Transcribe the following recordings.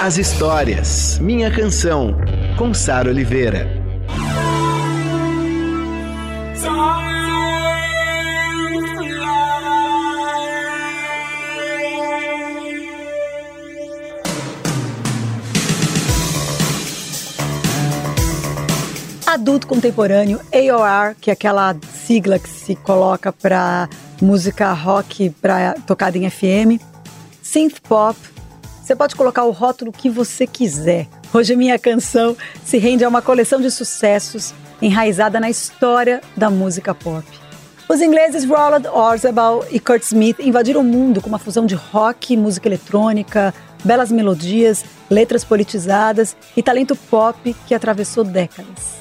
as histórias. Minha canção, com Sara Oliveira. Adulto Contemporâneo, AOR, que é aquela sigla que se coloca para música rock pra, tocada em FM, synth pop. Você pode colocar o rótulo que você quiser. Hoje minha canção se rende a uma coleção de sucessos enraizada na história da música pop. Os ingleses Roland Orzabal e Kurt Smith invadiram o mundo com uma fusão de rock, música eletrônica, belas melodias, letras politizadas e talento pop que atravessou décadas.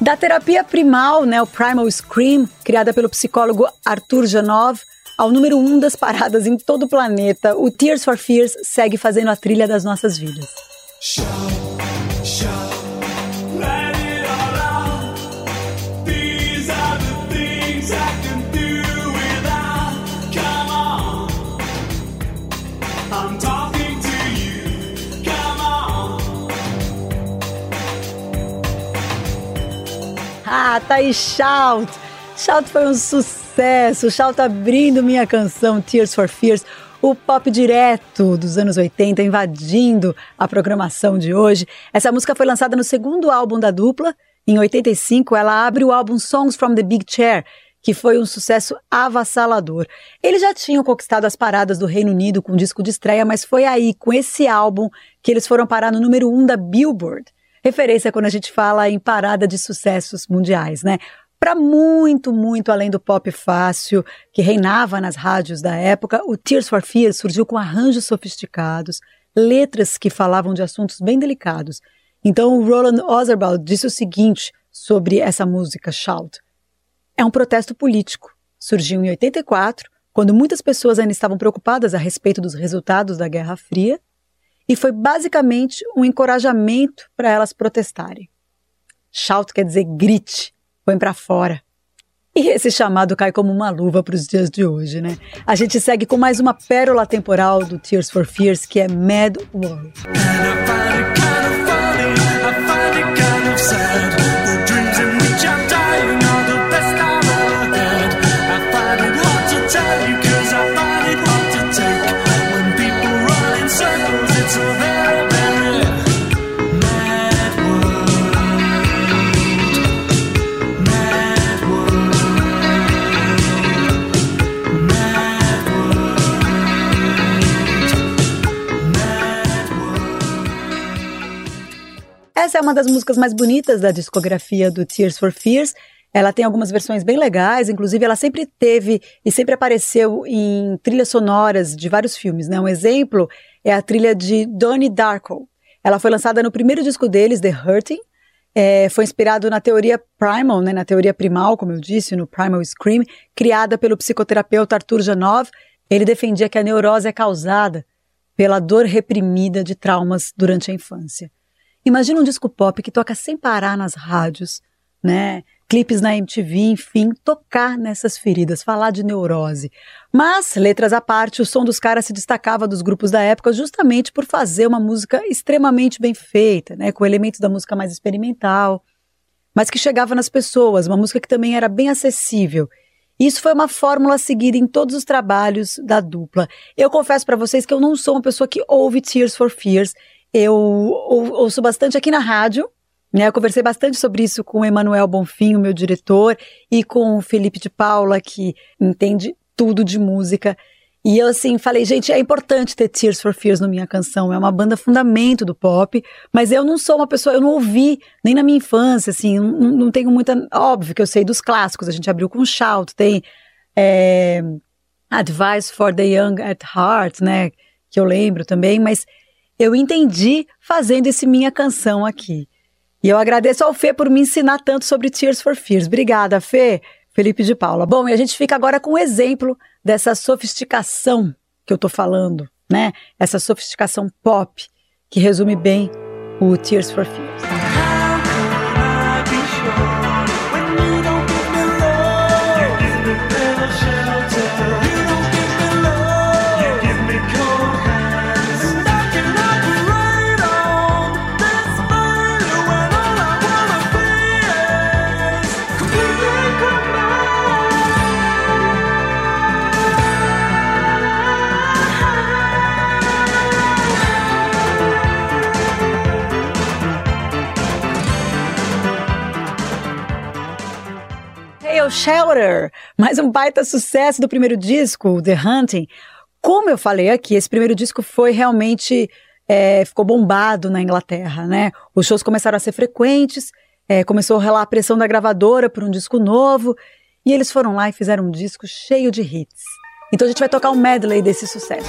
Da terapia primal, né, o Primal Scream, criada pelo psicólogo Arthur Janov, ao número um das paradas em todo o planeta, o Tears for Fears segue fazendo a trilha das nossas vidas. Ah, tá aí Shout! Shout foi um sucesso, Shout abrindo minha canção Tears for Fears, o pop direto dos anos 80 invadindo a programação de hoje. Essa música foi lançada no segundo álbum da dupla. Em 85, ela abre o álbum Songs from the Big Chair, que foi um sucesso avassalador. Eles já tinham conquistado as paradas do Reino Unido com um disco de estreia, mas foi aí, com esse álbum, que eles foram parar no número um da Billboard referência quando a gente fala em parada de sucessos mundiais, né? Para muito, muito além do pop fácil que reinava nas rádios da época, o Tears for Fears surgiu com arranjos sofisticados, letras que falavam de assuntos bem delicados. Então, o Roland Ozerbald disse o seguinte sobre essa música Shout: É um protesto político. Surgiu em 84, quando muitas pessoas ainda estavam preocupadas a respeito dos resultados da Guerra Fria e foi basicamente um encorajamento para elas protestarem. Shout quer dizer grite, põe para fora. E esse chamado cai como uma luva para os dias de hoje, né? A gente segue com mais uma pérola temporal do Tears for Fears, que é Mad World. Uma das músicas mais bonitas da discografia do Tears for Fears. Ela tem algumas versões bem legais, inclusive ela sempre teve e sempre apareceu em trilhas sonoras de vários filmes, né? Um exemplo é a trilha de Donnie Darko. Ela foi lançada no primeiro disco deles, The Hurting. É, foi inspirado na teoria primal, né, na teoria primal, como eu disse, no Primal Scream, criada pelo psicoterapeuta Arthur Janov. Ele defendia que a neurose é causada pela dor reprimida de traumas durante a infância. Imagina um disco pop que toca sem parar nas rádios, né? Clipes na MTV, enfim, tocar nessas feridas, falar de neurose. Mas, letras à parte, o som dos caras se destacava dos grupos da época justamente por fazer uma música extremamente bem feita, né? Com elementos da música mais experimental, mas que chegava nas pessoas, uma música que também era bem acessível. Isso foi uma fórmula seguida em todos os trabalhos da dupla. Eu confesso para vocês que eu não sou uma pessoa que ouve Tears for Fears. Eu ouço bastante aqui na rádio, né? Eu conversei bastante sobre isso com o Emanuel Bonfim, o meu diretor, e com o Felipe de Paula, que entende tudo de música. E eu, assim, falei, gente, é importante ter Tears for Fears na minha canção, é uma banda fundamento do pop, mas eu não sou uma pessoa, eu não ouvi nem na minha infância, assim, não, não tenho muita. Óbvio que eu sei dos clássicos, a gente abriu com Shout, tem é, Advice for the Young at Heart, né, que eu lembro também, mas eu entendi fazendo esse minha canção aqui. E eu agradeço ao Fê por me ensinar tanto sobre Tears for Fears. Obrigada, Fê. Felipe de Paula. Bom, e a gente fica agora com um exemplo dessa sofisticação que eu tô falando, né? Essa sofisticação pop que resume bem o Tears for Fears. Shelter, mais um baita sucesso do primeiro disco, The Hunting. Como eu falei aqui, esse primeiro disco foi realmente é, ficou bombado na Inglaterra, né? Os shows começaram a ser frequentes, é, começou a rolar a pressão da gravadora por um disco novo, e eles foram lá e fizeram um disco cheio de hits. Então a gente vai tocar um medley desse sucesso.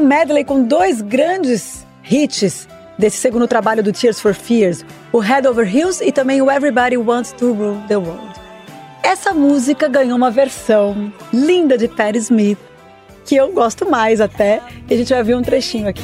Medley com dois grandes hits desse segundo trabalho do Tears for Fears, o Head Over Heels e também o Everybody Wants to Rule the World. Essa música ganhou uma versão linda de Patti Smith, que eu gosto mais até, e a gente vai ver um trechinho aqui.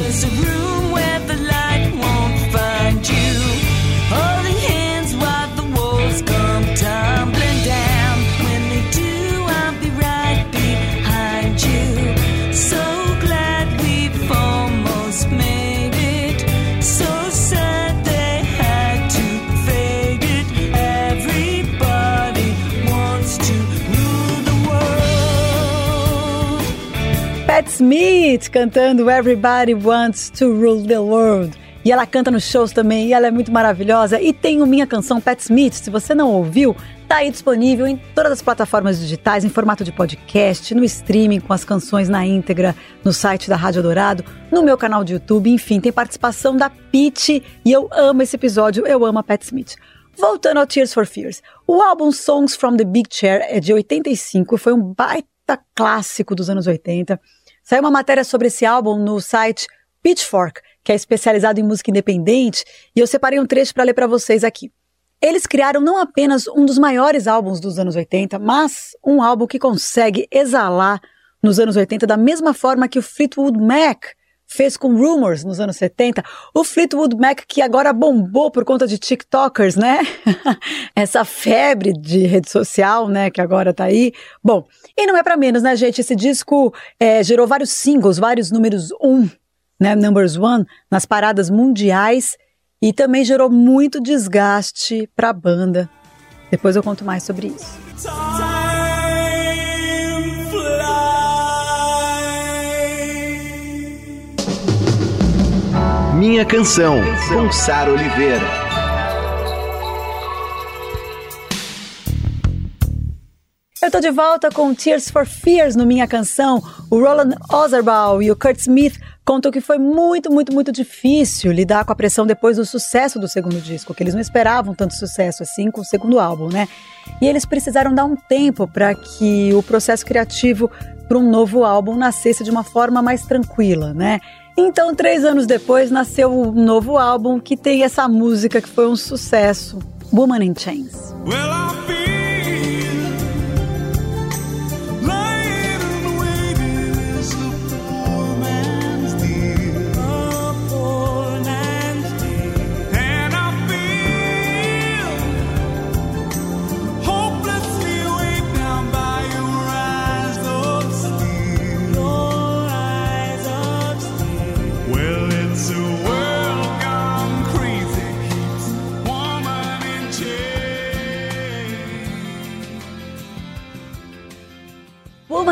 Smith cantando Everybody Wants to Rule the World. E ela canta nos shows também, e ela é muito maravilhosa. E tem o Minha Canção Pat Smith, se você não ouviu, tá aí disponível em todas as plataformas digitais, em formato de podcast, no streaming, com as canções na íntegra, no site da Rádio Dourado, no meu canal de YouTube, enfim, tem participação da Pete, e eu amo esse episódio, eu amo a Pat Smith. Voltando ao Tears for Fears, o álbum Songs from the Big Chair é de 85, foi um baita clássico dos anos 80. Saiu uma matéria sobre esse álbum no site Pitchfork, que é especializado em música independente, e eu separei um trecho para ler para vocês aqui. Eles criaram não apenas um dos maiores álbuns dos anos 80, mas um álbum que consegue exalar nos anos 80 da mesma forma que o Fleetwood Mac fez com Rumors nos anos 70, o Fleetwood Mac que agora bombou por conta de TikTokers, né? Essa febre de rede social, né, que agora tá aí. Bom, e não é para menos, né, gente? Esse disco é, gerou vários singles, vários números um, né, numbers one, nas paradas mundiais e também gerou muito desgaste para a banda. Depois eu conto mais sobre isso. Minha Canção, com Sara Oliveira. Eu tô de volta com Tears for Fears no Minha Canção. O Roland Ozerbal e o Kurt Smith contam que foi muito, muito, muito difícil lidar com a pressão depois do sucesso do segundo disco, que eles não esperavam tanto sucesso assim com o segundo álbum, né? E eles precisaram dar um tempo para que o processo criativo para um novo álbum nascesse de uma forma mais tranquila, né? Então, três anos depois, nasceu um novo álbum que tem essa música que foi um sucesso, Woman in Chains. Well,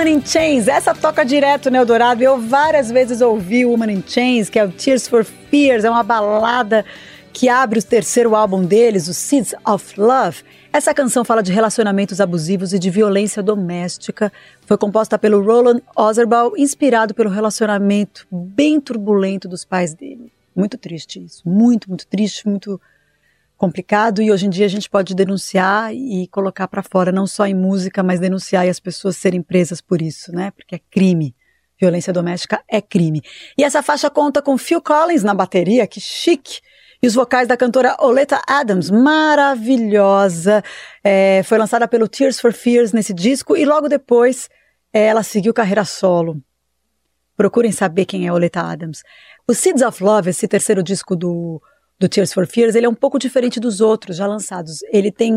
Woman in Chains. Essa toca direto no Eldorado. Eu várias vezes ouvi Woman in Chains, que é o Tears for Fears, é uma balada que abre o terceiro álbum deles, o Seeds of Love. Essa canção fala de relacionamentos abusivos e de violência doméstica. Foi composta pelo Roland Ozerbal, inspirado pelo relacionamento bem turbulento dos pais dele. Muito triste isso, muito, muito triste, muito complicado e hoje em dia a gente pode denunciar e colocar para fora, não só em música, mas denunciar e as pessoas serem presas por isso, né? Porque é crime. Violência doméstica é crime. E essa faixa conta com Phil Collins na bateria, que chique. E os vocais da cantora Oleta Adams, maravilhosa. É, foi lançada pelo Tears for Fears nesse disco e logo depois é, ela seguiu carreira solo. Procurem saber quem é Oleta Adams. O Seeds of Love, esse terceiro disco do do Tears for Fears, ele é um pouco diferente dos outros já lançados. Ele tem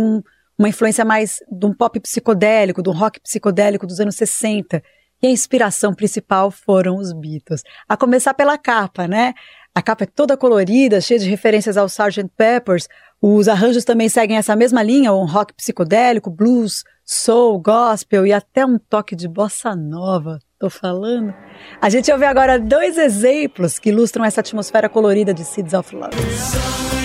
uma influência mais de um pop psicodélico, de um rock psicodélico dos anos 60. E a inspiração principal foram os Beatles. A começar pela capa, né? A capa é toda colorida, cheia de referências ao Sgt. Peppers. Os arranjos também seguem essa mesma linha, um rock psicodélico, blues, soul, gospel e até um toque de bossa nova. Tô falando? A gente ouve agora dois exemplos que ilustram essa atmosfera colorida de Seeds of Love.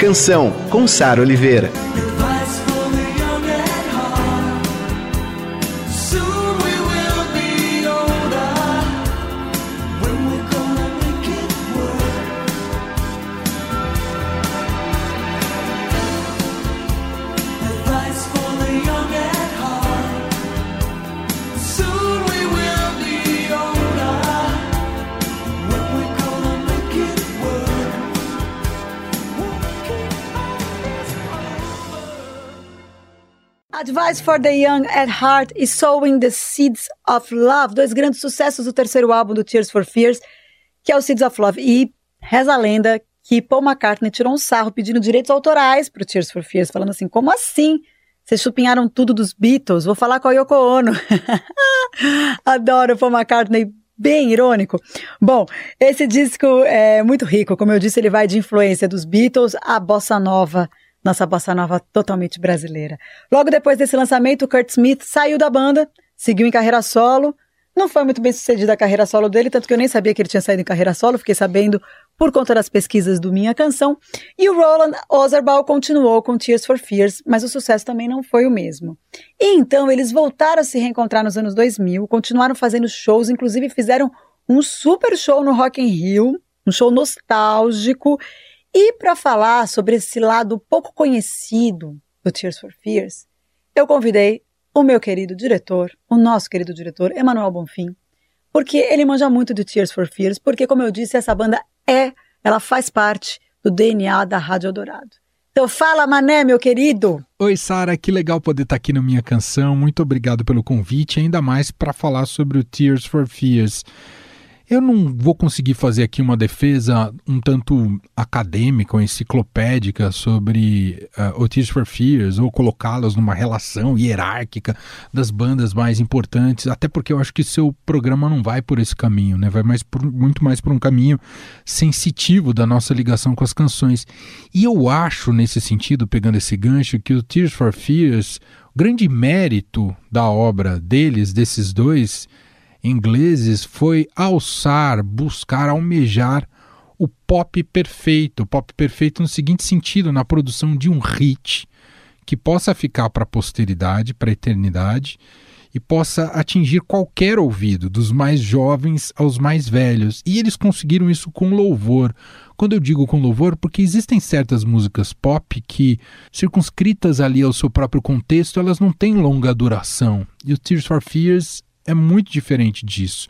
Canção, com Sara Oliveira. Advice for the Young at Heart e Sowing the Seeds of Love, dois grandes sucessos do terceiro álbum do Tears for Fears, que é o Seeds of Love. E reza a lenda que Paul McCartney tirou um sarro pedindo direitos autorais para o Tears for Fears, falando assim: como assim? Vocês chupinharam tudo dos Beatles? Vou falar com a Yoko Ono. Adoro Paul McCartney bem irônico. Bom, esse disco é muito rico, como eu disse, ele vai de influência dos Beatles à bossa nova nossa bossa nova totalmente brasileira. Logo depois desse lançamento, Kurt Smith saiu da banda, seguiu em carreira solo. Não foi muito bem sucedida a carreira solo dele, tanto que eu nem sabia que ele tinha saído em carreira solo, fiquei sabendo por conta das pesquisas do Minha Canção. E o Roland Ozerbal continuou com Tears for Fears, mas o sucesso também não foi o mesmo. E então eles voltaram a se reencontrar nos anos 2000, continuaram fazendo shows, inclusive fizeram um super show no Rock in Rio, um show nostálgico, e para falar sobre esse lado pouco conhecido do Tears for Fears, eu convidei o meu querido diretor, o nosso querido diretor, Emanuel Bonfim, porque ele manja muito de Tears for Fears, porque, como eu disse, essa banda é, ela faz parte do DNA da Rádio Eldorado. Então fala, Mané, meu querido! Oi, Sara, que legal poder estar aqui na minha canção. Muito obrigado pelo convite, ainda mais para falar sobre o Tears for Fears. Eu não vou conseguir fazer aqui uma defesa um tanto acadêmica ou enciclopédica sobre uh, Tears for Fears ou colocá-las numa relação hierárquica das bandas mais importantes, até porque eu acho que seu programa não vai por esse caminho, né? Vai mais por, muito mais por um caminho sensitivo da nossa ligação com as canções. E eu acho, nesse sentido, pegando esse gancho, que o Tears for Fears, o grande mérito da obra deles, desses dois, ingleses foi alçar, buscar, almejar o pop perfeito. O pop perfeito no seguinte sentido, na produção de um hit que possa ficar para a posteridade, para a eternidade e possa atingir qualquer ouvido, dos mais jovens aos mais velhos. E eles conseguiram isso com louvor. Quando eu digo com louvor, porque existem certas músicas pop que, circunscritas ali ao seu próprio contexto, elas não têm longa duração. E o Tears for Fears é muito diferente disso.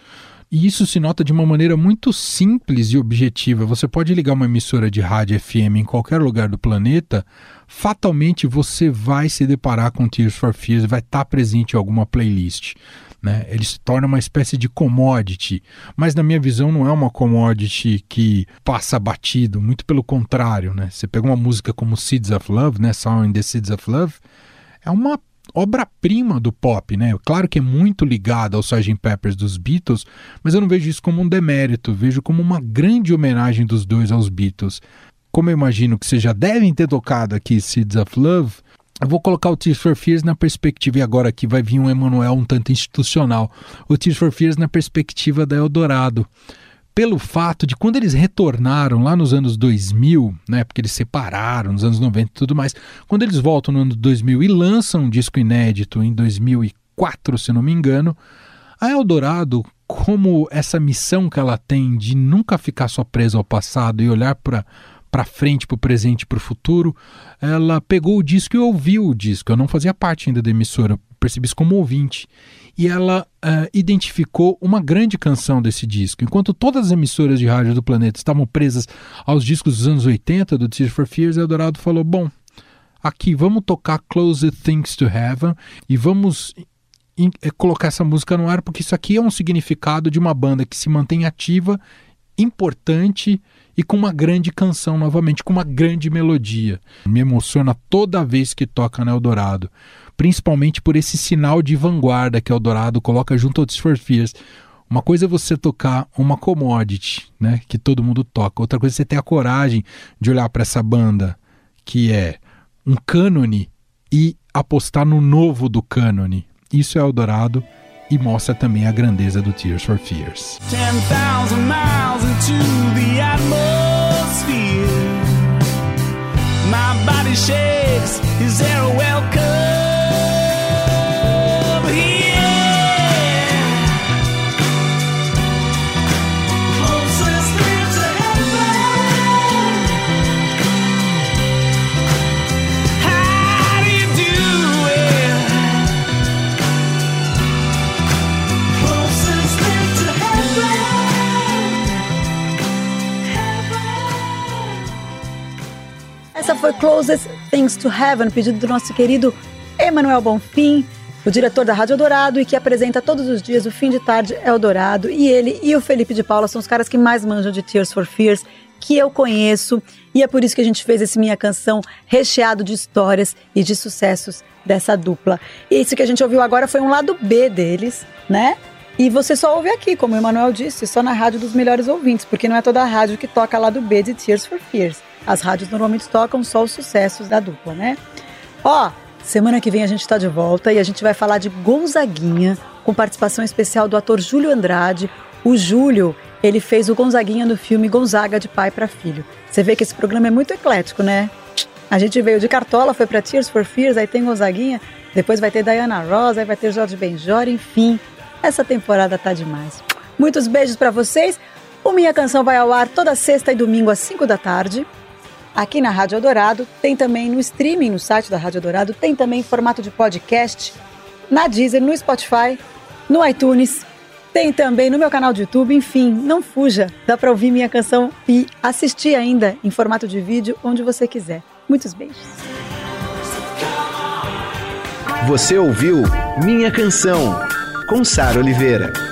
E isso se nota de uma maneira muito simples e objetiva. Você pode ligar uma emissora de rádio FM em qualquer lugar do planeta, fatalmente você vai se deparar com Tears for Fears, vai estar presente em alguma playlist. Né? Ele se torna uma espécie de commodity, mas na minha visão não é uma commodity que passa batido, muito pelo contrário. Né? Você pega uma música como Seeds of Love, né? Song in the Seeds of Love, é uma obra-prima do pop, né? Claro que é muito ligada ao Sgt. Peppers dos Beatles, mas eu não vejo isso como um demérito, vejo como uma grande homenagem dos dois aos Beatles. Como eu imagino que vocês já devem ter tocado aqui Seeds of Love, eu vou colocar o Tears for Fears na perspectiva, e agora aqui vai vir um Emanuel um tanto institucional, o Tears for Fears na perspectiva da Eldorado pelo fato de quando eles retornaram lá nos anos 2000, né, porque eles separaram nos anos 90 e tudo mais, quando eles voltam no ano 2000 e lançam um disco inédito em 2004, se não me engano, a Eldorado, como essa missão que ela tem de nunca ficar só presa ao passado e olhar para para frente, para o presente, para o futuro, ela pegou o disco e ouviu o disco. Eu não fazia parte ainda da emissora, percebi isso como ouvinte e ela uh, identificou uma grande canção desse disco. Enquanto todas as emissoras de rádio do planeta estavam presas aos discos dos anos 80 do Tears for Fears, Eldorado falou: bom, aqui vamos tocar Close Things to Heaven e vamos eh, colocar essa música no ar, porque isso aqui é um significado de uma banda que se mantém ativa, importante e com uma grande canção novamente, com uma grande melodia. Me emociona toda vez que toca no Eldorado principalmente por esse sinal de vanguarda que Eldorado coloca junto ao For Fears. Uma coisa é você tocar uma commodity, né, que todo mundo toca. Outra coisa é você ter a coragem de olhar para essa banda que é um cânone e apostar no novo do cânone. Isso é Eldorado e mostra também a grandeza do Tears for Fears. 10,000 My body shakes, is there a welcome? Closest Things to Heaven, pedido do nosso querido Emanuel Bonfim, o diretor da Rádio Eldorado e que apresenta todos os dias o fim de tarde Eldorado. E ele e o Felipe de Paula são os caras que mais manjam de Tears for Fears, que eu conheço. E é por isso que a gente fez esse Minha Canção recheado de histórias e de sucessos dessa dupla. E isso que a gente ouviu agora foi um lado B deles, né? E você só ouve aqui, como o Emanuel disse, só na rádio dos melhores ouvintes, porque não é toda a rádio que toca lado B de Tears for Fears. As rádios normalmente tocam só os sucessos da dupla, né? Ó, semana que vem a gente está de volta e a gente vai falar de Gonzaguinha, com participação especial do ator Júlio Andrade. O Júlio, ele fez o Gonzaguinha no filme Gonzaga de Pai para Filho. Você vê que esse programa é muito eclético, né? A gente veio de Cartola, foi para Tears for Fears, aí tem Gonzaguinha, depois vai ter Diana Ross, aí vai ter Jorge Benjor, enfim. Essa temporada tá demais. Muitos beijos para vocês. O Minha Canção vai ao ar toda sexta e domingo às 5 da tarde aqui na Rádio Eldorado, tem também no streaming no site da Rádio Eldorado, tem também em formato de podcast na Deezer, no Spotify, no iTunes, tem também no meu canal de YouTube, enfim, não fuja, dá para ouvir minha canção e assistir ainda em formato de vídeo onde você quiser. Muitos beijos. Você ouviu Minha Canção com Sara Oliveira.